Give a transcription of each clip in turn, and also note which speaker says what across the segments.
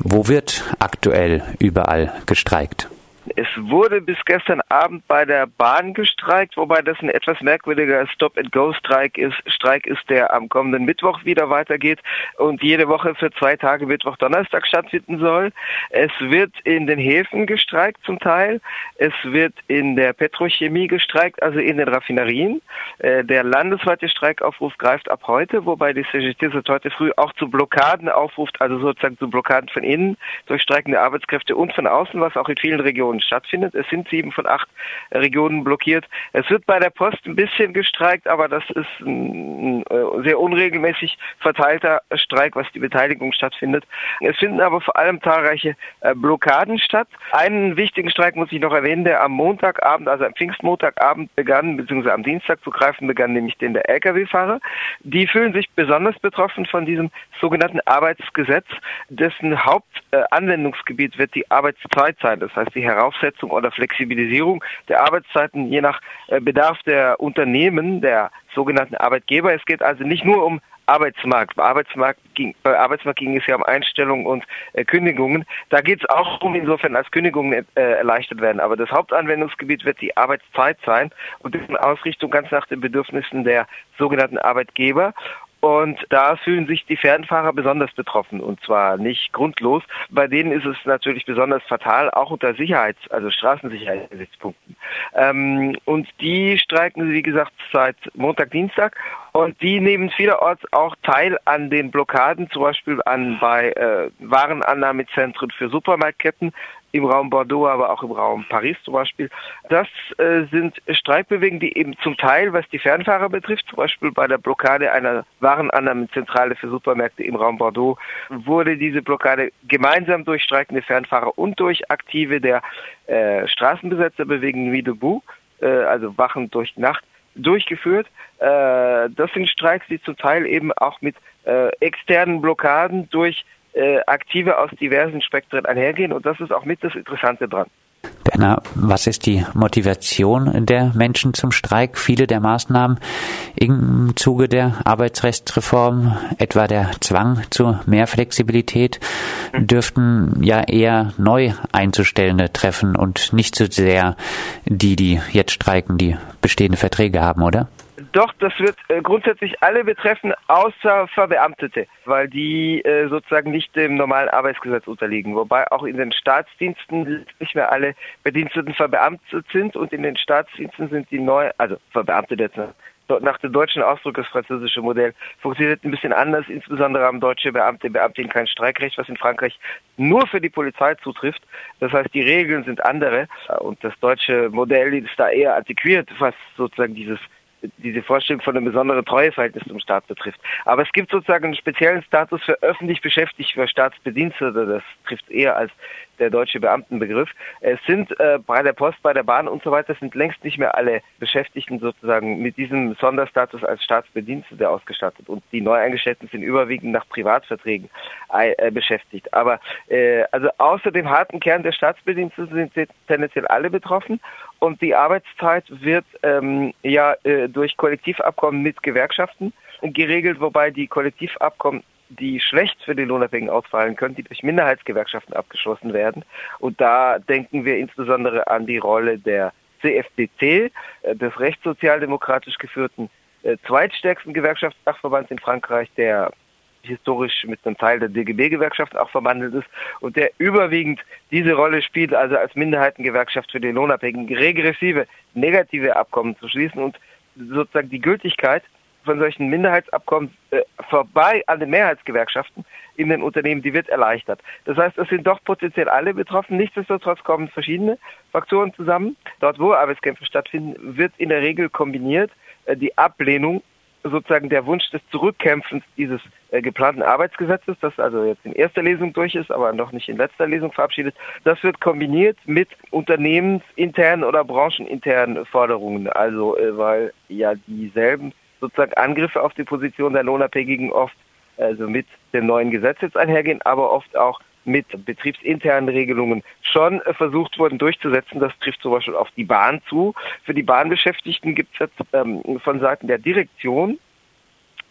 Speaker 1: Wo wird aktuell überall gestreikt?
Speaker 2: Es wurde bis gestern Abend bei der Bahn gestreikt, wobei das ein etwas merkwürdiger Stop-and-Go-Streik ist. Streik ist, der am kommenden Mittwoch wieder weitergeht und jede Woche für zwei Tage Mittwoch, Donnerstag stattfinden soll. Es wird in den Häfen gestreikt zum Teil. Es wird in der Petrochemie gestreikt, also in den Raffinerien. Äh, der landesweite Streikaufruf greift ab heute, wobei die CGT seit heute früh auch zu Blockaden aufruft, also sozusagen zu Blockaden von innen durch streikende Arbeitskräfte und von außen, was auch in vielen Regionen Regionen stattfindet. Es sind sieben von acht Regionen blockiert. Es wird bei der Post ein bisschen gestreikt, aber das ist ein, ein sehr unregelmäßig verteilter Streik, was die Beteiligung stattfindet. Es finden aber vor allem zahlreiche äh, Blockaden statt. Einen wichtigen Streik muss ich noch erwähnen, der am Montagabend, also am Pfingstmontagabend begann, beziehungsweise am Dienstag zu greifen begann, nämlich den der Lkw-Fahrer. Die fühlen sich besonders betroffen von diesem sogenannten Arbeitsgesetz, dessen Hauptanwendungsgebiet äh, wird die Arbeitszeit sein. Das heißt, die Heraus Aufsetzung oder Flexibilisierung der Arbeitszeiten je nach äh, Bedarf der Unternehmen, der sogenannten Arbeitgeber. Es geht also nicht nur um Arbeitsmarkt. Bei Arbeitsmarkt ging, bei Arbeitsmarkt ging es ja um Einstellungen und äh, Kündigungen. Da geht es auch um insofern, als Kündigungen äh, erleichtert werden. Aber das Hauptanwendungsgebiet wird die Arbeitszeit sein und in Ausrichtung ganz nach den Bedürfnissen der sogenannten Arbeitgeber. Und da fühlen sich die Fernfahrer besonders betroffen und zwar nicht grundlos. Bei denen ist es natürlich besonders fatal, auch unter Sicherheits-, also Straßensicherheitsgesichtspunkten. Ähm, und die streiken, wie gesagt, seit Montag, Dienstag und die nehmen vielerorts auch teil an den Blockaden, zum Beispiel an bei äh, Warenannahmezentren für Supermarktketten im Raum Bordeaux, aber auch im Raum Paris zum Beispiel. Das äh, sind Streikbewegungen, die eben zum Teil, was die Fernfahrer betrifft, zum Beispiel bei der Blockade einer Warenannahmezentrale für Supermärkte im Raum Bordeaux, wurde diese Blockade gemeinsam durch streikende Fernfahrer und durch Aktive der äh, Straßenbesetzerbewegung Nuit debout, äh, also Wachen durch Nacht, durchgeführt. Äh, das sind Streiks, die zum Teil eben auch mit äh, externen Blockaden durch äh, Aktive aus diversen Spektren einhergehen und das ist auch mit das Interessante dran.
Speaker 1: Berner, was ist die Motivation der Menschen zum Streik? Viele der Maßnahmen im Zuge der Arbeitsrechtsreform, etwa der Zwang zu mehr Flexibilität, dürften ja eher neu einzustellende treffen und nicht so sehr die, die jetzt streiken, die bestehende Verträge haben, oder?
Speaker 2: Doch, das wird äh, grundsätzlich alle betreffen, außer Verbeamtete, weil die äh, sozusagen nicht dem normalen Arbeitsgesetz unterliegen. Wobei auch in den Staatsdiensten nicht mehr alle Bediensteten verbeamtet sind und in den Staatsdiensten sind die neu, also Verbeamtete jetzt nach dem deutschen Ausdruck das französische Modell funktioniert ein bisschen anders. Insbesondere haben deutsche Beamte, Beamtinnen kein Streikrecht, was in Frankreich nur für die Polizei zutrifft. Das heißt, die Regeln sind andere und das deutsche Modell ist da eher antiquiert, was sozusagen dieses diese Vorstellung von einem besonderen Treueverhältnis zum Staat betrifft. Aber es gibt sozusagen einen speziellen Status für öffentlich Beschäftigte, für Staatsbedienstete. Das trifft eher als der deutsche Beamtenbegriff. Es sind äh, bei der Post, bei der Bahn und so weiter sind längst nicht mehr alle Beschäftigten sozusagen mit diesem Sonderstatus als Staatsbedienstete ausgestattet und die Neueingestellten sind überwiegend nach Privatverträgen äh, beschäftigt. Aber äh, also außer dem harten Kern der Staatsbediensteten sind tendenziell alle betroffen und die Arbeitszeit wird ähm, ja äh, durch Kollektivabkommen mit Gewerkschaften geregelt, wobei die Kollektivabkommen die schlecht für die Lohnabhängigen ausfallen können, die durch Minderheitsgewerkschaften abgeschlossen werden. Und da denken wir insbesondere an die Rolle der CFDT, äh, des rechtssozialdemokratisch geführten äh, zweitstärksten Gewerkschaftsdachverbands in Frankreich, der historisch mit einem Teil der DGB-Gewerkschaft auch verwandelt ist und der überwiegend diese Rolle spielt, also als Minderheitengewerkschaft für die Lohnabhängigen regressive, negative Abkommen zu schließen und sozusagen die Gültigkeit von solchen Minderheitsabkommen äh, vorbei an den Mehrheitsgewerkschaften in den Unternehmen, die wird erleichtert. Das heißt, es sind doch potenziell alle betroffen. Nichtsdestotrotz kommen verschiedene Faktoren zusammen. Dort, wo Arbeitskämpfe stattfinden, wird in der Regel kombiniert äh, die Ablehnung sozusagen der Wunsch des Zurückkämpfens dieses äh, geplanten Arbeitsgesetzes, das also jetzt in erster Lesung durch ist, aber noch nicht in letzter Lesung verabschiedet, das wird kombiniert mit unternehmensinternen oder brancheninternen Forderungen. Also äh, weil ja dieselben sozusagen Angriffe auf die Position der Lohnabhängigen oft also mit dem neuen Gesetz jetzt einhergehen, aber oft auch mit betriebsinternen Regelungen schon äh, versucht wurden durchzusetzen. Das trifft zum Beispiel auf die Bahn zu. Für die Bahnbeschäftigten gibt es jetzt ähm, von Seiten der Direktion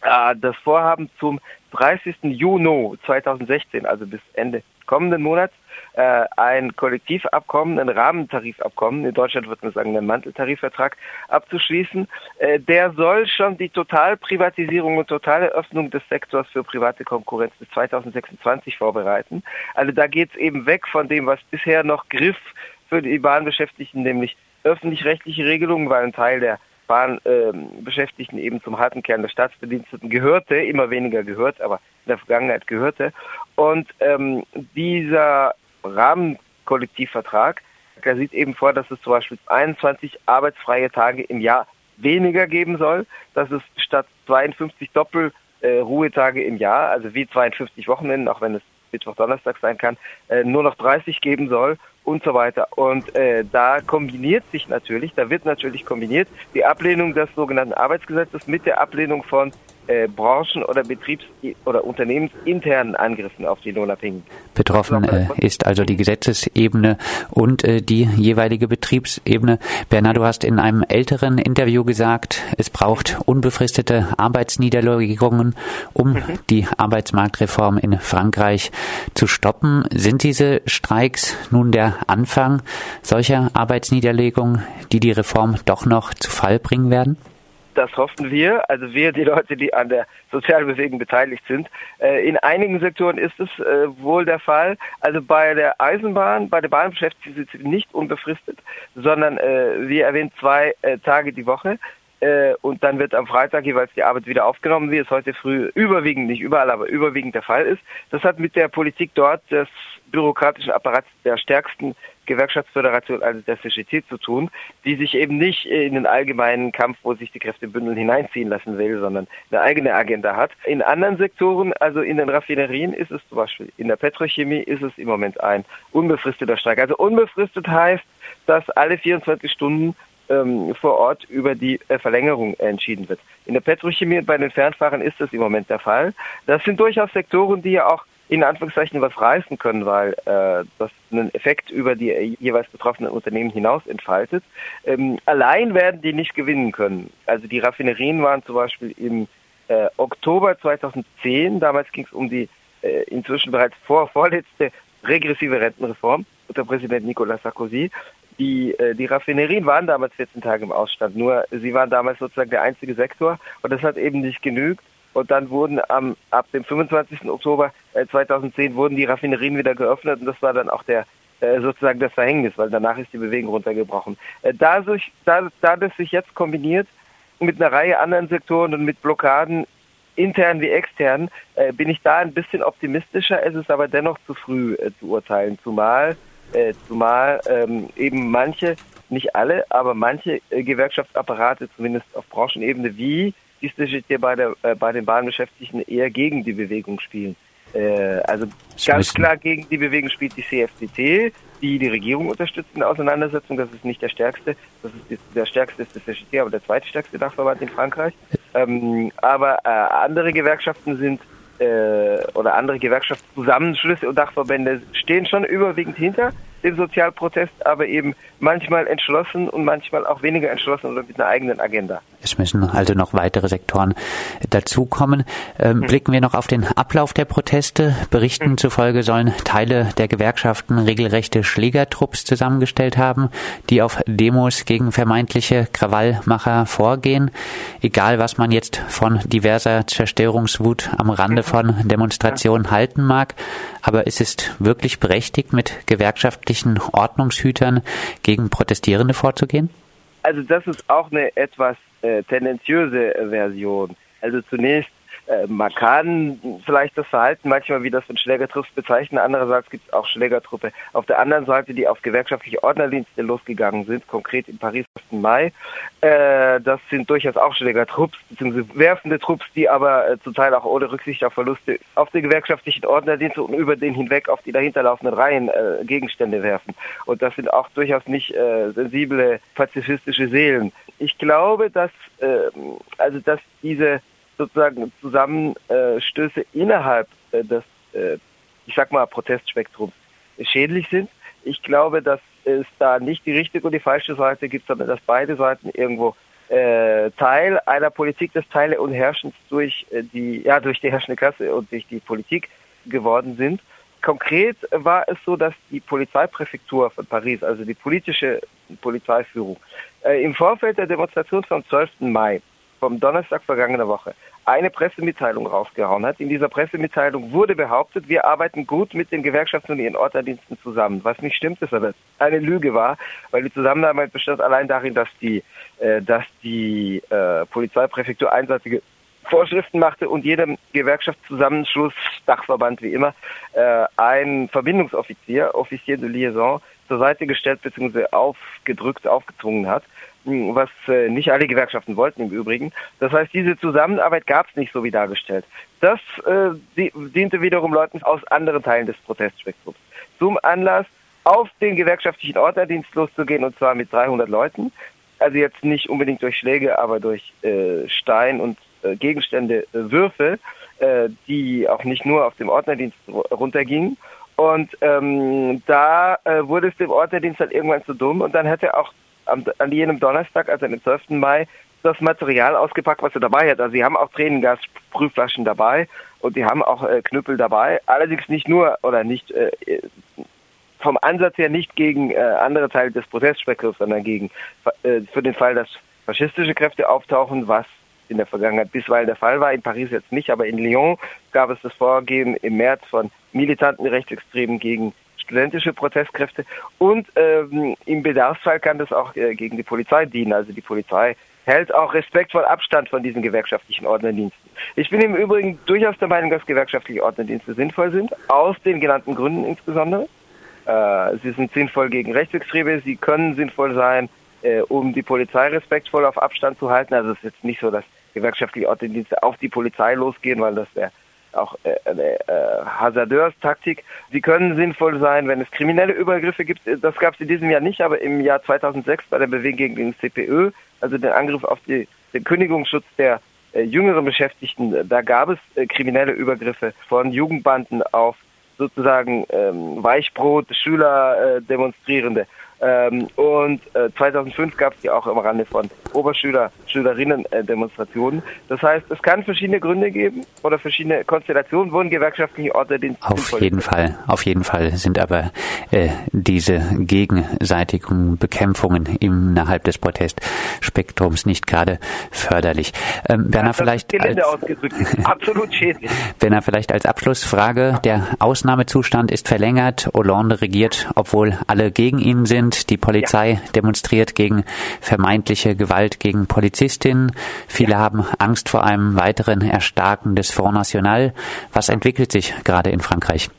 Speaker 2: äh, das Vorhaben zum 30. Juni 2016, also bis Ende kommenden Monats äh, ein Kollektivabkommen, ein Rahmentarifabkommen, in Deutschland wird man sagen, einen Manteltarifvertrag abzuschließen. Äh, der soll schon die Totalprivatisierung und totale Öffnung des Sektors für private Konkurrenz bis 2026 vorbereiten. Also da geht es eben weg von dem, was bisher noch griff für die Bahnbeschäftigten, nämlich öffentlich-rechtliche Regelungen, weil ein Teil der Bahnbeschäftigten ähm, eben zum harten Kern der Staatsbediensteten gehörte, immer weniger gehört, aber in der Vergangenheit gehörte. Und ähm, dieser Rahmenkollektivvertrag, der sieht eben vor, dass es zum Beispiel 21 arbeitsfreie Tage im Jahr weniger geben soll, dass es statt 52 Doppelruhetage äh, im Jahr, also wie 52 Wochenenden, auch wenn es Mittwoch, Donnerstag sein kann, äh, nur noch 30 geben soll und so weiter. Und äh, da kombiniert sich natürlich, da wird natürlich kombiniert die Ablehnung des sogenannten Arbeitsgesetzes mit der Ablehnung von äh, Branchen- oder Betriebs- oder unternehmensinternen Angriffen auf die Lohnabhängigen.
Speaker 1: Betroffen äh, ist also die Gesetzesebene und äh, die jeweilige Betriebsebene. Bernhard, du hast in einem älteren Interview gesagt, es braucht unbefristete Arbeitsniederlegungen, um mhm. die Arbeitsmarktreform in Frankreich zu stoppen. Sind diese Streiks nun der Anfang solcher Arbeitsniederlegungen, die die Reform doch noch zu Fall bringen werden?
Speaker 2: Das hoffen wir, also wir, die Leute, die an der Sozialbewegung beteiligt sind. Äh, in einigen Sektoren ist es äh, wohl der Fall. Also bei der Eisenbahn, bei der Bahn beschäftigt sie sich nicht unbefristet, sondern äh, wie erwähnt zwei Tage die Woche. Und dann wird am Freitag jeweils die Arbeit wieder aufgenommen, wie es heute früh überwiegend, nicht überall, aber überwiegend der Fall ist. Das hat mit der Politik dort des bürokratischen Apparats der stärksten Gewerkschaftsföderation, also der CGT, zu tun, die sich eben nicht in den allgemeinen Kampf, wo sich die Kräfte bündeln, hineinziehen lassen will, sondern eine eigene Agenda hat. In anderen Sektoren, also in den Raffinerien, ist es zum Beispiel, in der Petrochemie ist es im Moment ein unbefristeter Streik. Also unbefristet heißt, dass alle 24 Stunden ähm, vor Ort über die äh, Verlängerung entschieden wird. In der Petrochemie und bei den Fernfahrern ist das im Moment der Fall. Das sind durchaus Sektoren, die ja auch in Anführungszeichen was reißen können, weil äh, das einen Effekt über die äh, jeweils betroffenen Unternehmen hinaus entfaltet. Ähm, allein werden die nicht gewinnen können. Also die Raffinerien waren zum Beispiel im äh, Oktober 2010, damals ging es um die äh, inzwischen bereits vor, vorletzte regressive Rentenreform unter Präsident Nicolas Sarkozy. Die, äh, die Raffinerien waren damals 14 Tage im Ausstand, nur sie waren damals sozusagen der einzige Sektor und das hat eben nicht genügt. Und dann wurden am, ab dem 25. Oktober 2010 äh, wurden die Raffinerien wieder geöffnet und das war dann auch der äh, sozusagen das Verhängnis, weil danach ist die Bewegung runtergebrochen. Äh, da, da, da das sich jetzt kombiniert mit einer Reihe anderen Sektoren und mit Blockaden intern wie extern, bin ich da ein bisschen optimistischer. Es ist aber dennoch zu früh zu urteilen, zumal, äh, zumal ähm, eben manche, nicht alle, aber manche äh, Gewerkschaftsapparate, zumindest auf Branchenebene wie die CGT bei, der, äh, bei den Bahnbeschäftigten eher gegen die Bewegung spielen. Äh, also ganz klar gegen die Bewegung spielt die CFDT, die die Regierung unterstützt in der Auseinandersetzung. Das ist nicht der stärkste, das ist der stärkste ist der CGT, aber der zweitstärkste Dachverband in Frankreich. Ähm, aber äh, andere Gewerkschaften sind äh, oder andere Gewerkschaftszusammenschlüsse und Dachverbände stehen schon überwiegend hinter dem Sozialprotest, aber eben manchmal entschlossen und manchmal auch weniger entschlossen oder mit einer eigenen Agenda.
Speaker 1: Es müssen also noch weitere Sektoren dazukommen. Ähm, mhm. Blicken wir noch auf den Ablauf der Proteste. Berichten mhm. zufolge sollen Teile der Gewerkschaften regelrechte Schlägertrupps zusammengestellt haben, die auf Demos gegen vermeintliche Krawallmacher vorgehen. Egal, was man jetzt von diverser Zerstörungswut am Rande mhm. von Demonstrationen ja. halten mag, aber es ist wirklich berechtigt, mit gewerkschaftlichen Ordnungshütern gegen Protestierende vorzugehen?
Speaker 2: Also das ist auch eine etwas äh, tendenziöse Version. Also zunächst äh, man kann vielleicht das Verhalten manchmal wie das von Schlägertrupps bezeichnen. Andererseits gibt es auch Schlägertruppe auf der anderen Seite, die auf gewerkschaftliche Ordnerdienste losgegangen sind, konkret in Paris im Mai. Äh, das sind durchaus auch Schlägertrupps, beziehungsweise werfende Trupps, die aber äh, zum Teil auch ohne Rücksicht auf Verluste auf den gewerkschaftlichen Ordnerdienst und über den hinweg auf die dahinterlaufenden Reihen äh, Gegenstände werfen. Und das sind auch durchaus nicht äh, sensible pazifistische Seelen. Ich glaube, dass äh, also dass diese sozusagen Zusammenstöße innerhalb äh, des, äh, ich sag mal, Protestspektrums schädlich sind. Ich glaube, dass es da nicht die richtige und die falsche Seite gibt, sondern dass beide Seiten irgendwo äh, Teil einer Politik des Teile und Herrschens durch die, ja, durch die herrschende Klasse und durch die Politik geworden sind. Konkret war es so, dass die Polizeipräfektur von Paris, also die politische Polizeiführung, äh, im Vorfeld der Demonstration vom 12. Mai, vom Donnerstag vergangener Woche, eine Pressemitteilung rausgehauen hat. In dieser Pressemitteilung wurde behauptet, wir arbeiten gut mit den Gewerkschaften und ihren Orterdiensten zusammen. Was nicht stimmt, ist aber eine Lüge war, weil die Zusammenarbeit bestand allein darin, dass die, äh, dass die äh, Polizeipräfektur einseitige Vorschriften machte und jedem Gewerkschaftszusammenschluss, Dachverband wie immer, äh, ein Verbindungsoffizier, Officier de Liaison, zur Seite gestellt bzw. aufgedrückt, aufgezwungen hat, was äh, nicht alle Gewerkschaften wollten im Übrigen. Das heißt, diese Zusammenarbeit gab es nicht so wie dargestellt. Das äh, diente wiederum Leuten aus anderen Teilen des Protestspektrums zum Anlass, auf den gewerkschaftlichen Orderdienst loszugehen und zwar mit 300 Leuten. Also jetzt nicht unbedingt durch Schläge, aber durch äh, Stein und äh, Gegenstände, äh, Würfe, äh, die auch nicht nur auf dem Ordnerdienst runtergingen. Und ähm, da äh, wurde es dem Ordnerdienst dann irgendwann zu dumm und dann hat er auch am, an jenem Donnerstag, also am 12. Mai, das Material ausgepackt, was er dabei hat. Also sie haben auch Tränengasprüfflaschen dabei und die haben auch äh, Knüppel dabei. Allerdings nicht nur oder nicht äh, vom Ansatz her nicht gegen äh, andere Teile des Protestspektrums, sondern gegen äh, für den Fall, dass faschistische Kräfte auftauchen, was in der Vergangenheit bisweilen der Fall war. In Paris jetzt nicht, aber in Lyon gab es das Vorgehen im März von militanten Rechtsextremen gegen studentische Protestkräfte und ähm, im Bedarfsfall kann das auch äh, gegen die Polizei dienen. Also die Polizei hält auch respektvoll Abstand von diesen gewerkschaftlichen Ordnerdiensten. Ich bin im Übrigen durchaus der Meinung, dass gewerkschaftliche Ordnerdienste sinnvoll sind, aus den genannten Gründen insbesondere. Äh, sie sind sinnvoll gegen Rechtsextreme, sie können sinnvoll sein, äh, um die Polizei respektvoll auf Abstand zu halten. Also es ist jetzt nicht so, dass gewerkschaftliche Ortdienste auf die Polizei losgehen, weil das wäre auch äh, eine äh, Hasardeurstaktik. Sie können sinnvoll sein, wenn es kriminelle Übergriffe gibt. Das gab es in diesem Jahr nicht, aber im Jahr 2006 bei der Bewegung gegen den CPÖ, also den Angriff auf die, den Kündigungsschutz der äh, jüngeren Beschäftigten, da gab es äh, kriminelle Übergriffe von Jugendbanden auf sozusagen ähm, Weichbrot, Schüler, äh, Demonstrierende. Ähm, und äh, 2005 gab es die auch im Rande von Oberschüler, Schülerinnen-Demonstrationen. das heißt, es kann verschiedene Gründe geben oder verschiedene Konstellationen, wo ein gewerkschaftlicher Orte den
Speaker 1: Auf jeden Fall, auf jeden Fall sind aber äh, diese gegenseitigen Bekämpfungen innerhalb des Protestspektrums nicht gerade förderlich. Ähm, Werner, ja, vielleicht als,
Speaker 2: absolut schädlich.
Speaker 1: Werner, vielleicht als Abschlussfrage, der Ausnahmezustand ist verlängert, Hollande regiert, obwohl alle gegen ihn sind sind. Die Polizei ja. demonstriert gegen vermeintliche Gewalt gegen Polizistinnen. Viele ja. haben Angst vor einem weiteren Erstarken des Front National. Was entwickelt sich gerade in Frankreich?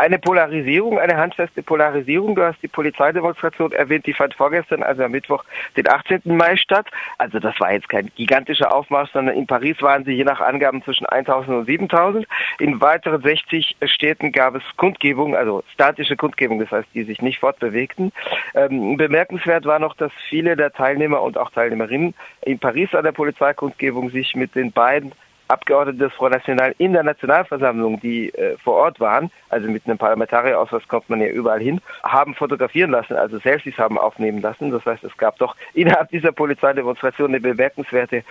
Speaker 2: Eine Polarisierung, eine handfeste Polarisierung. Du hast die Polizeidemonstration erwähnt, die fand vorgestern, also am Mittwoch, den 18. Mai statt. Also das war jetzt kein gigantischer Aufmarsch, sondern in Paris waren sie je nach Angaben zwischen 1000 und 7000. In weiteren 60 Städten gab es Kundgebungen, also statische Kundgebungen, das heißt, die sich nicht fortbewegten. Ähm, bemerkenswert war noch, dass viele der Teilnehmer und auch Teilnehmerinnen in Paris an der Polizeikundgebung sich mit den beiden Abgeordnete des Front National in der Nationalversammlung, die äh, vor Ort waren, also mit einem Parlamentarierausweis kommt man ja überall hin, haben fotografieren lassen, also Selfies haben aufnehmen lassen. Das heißt, es gab doch innerhalb dieser Polizeidemonstration eine bemerkenswerte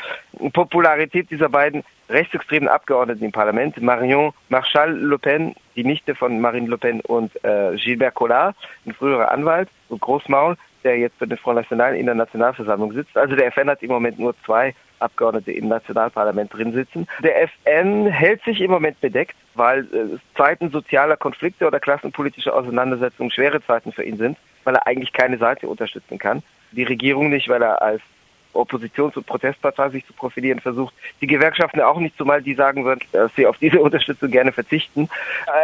Speaker 2: Popularität dieser beiden rechtsextremen Abgeordneten im Parlament, Marion Marchal Le Pen, die Nichte von Marine Le Pen und äh, Gilbert Collard, ein früherer Anwalt und Großmaul, der jetzt für den Front National in der Nationalversammlung sitzt. Also der FN hat im Moment nur zwei Abgeordnete im Nationalparlament drin sitzen. Der FN hält sich im Moment bedeckt, weil äh, Zeiten sozialer Konflikte oder klassenpolitischer Auseinandersetzungen schwere Zeiten für ihn sind, weil er eigentlich keine Seite unterstützen kann. Die Regierung nicht, weil er als Oppositions- und Protestpartei sich zu profilieren versucht. Die Gewerkschaften auch nicht, zumal die sagen würden, dass sie auf diese Unterstützung gerne verzichten.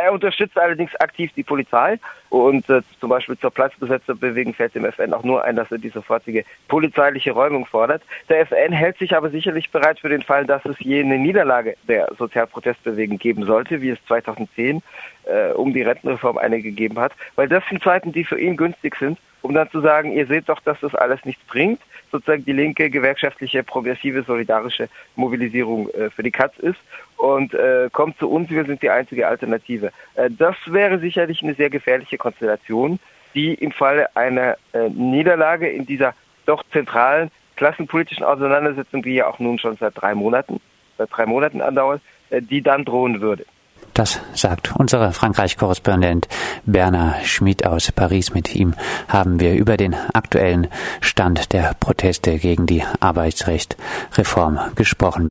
Speaker 2: Er unterstützt allerdings aktiv die Polizei und äh, zum Beispiel zur Platzbesetzerbewegung fällt dem FN auch nur ein, dass er die sofortige polizeiliche Räumung fordert. Der FN hält sich aber sicherlich bereit für den Fall, dass es je eine Niederlage der Sozialprotestbewegung geben sollte, wie es 2010 äh, um die Rentenreform eine gegeben hat, weil das sind Zeiten, die für ihn günstig sind, um dann zu sagen, ihr seht doch, dass das alles nichts bringt sozusagen die linke gewerkschaftliche, progressive, solidarische Mobilisierung äh, für die Katz ist und äh, kommt zu uns, wir sind die einzige Alternative. Äh, das wäre sicherlich eine sehr gefährliche Konstellation, die im Falle einer äh, Niederlage in dieser doch zentralen klassenpolitischen Auseinandersetzung, die ja auch nun schon seit drei Monaten, seit drei Monaten andauert, äh, die dann drohen würde.
Speaker 1: Das sagt unser Frankreich-Korrespondent Bernard Schmid aus Paris. Mit ihm haben wir über den aktuellen Stand der Proteste gegen die Arbeitsrechtsreform gesprochen.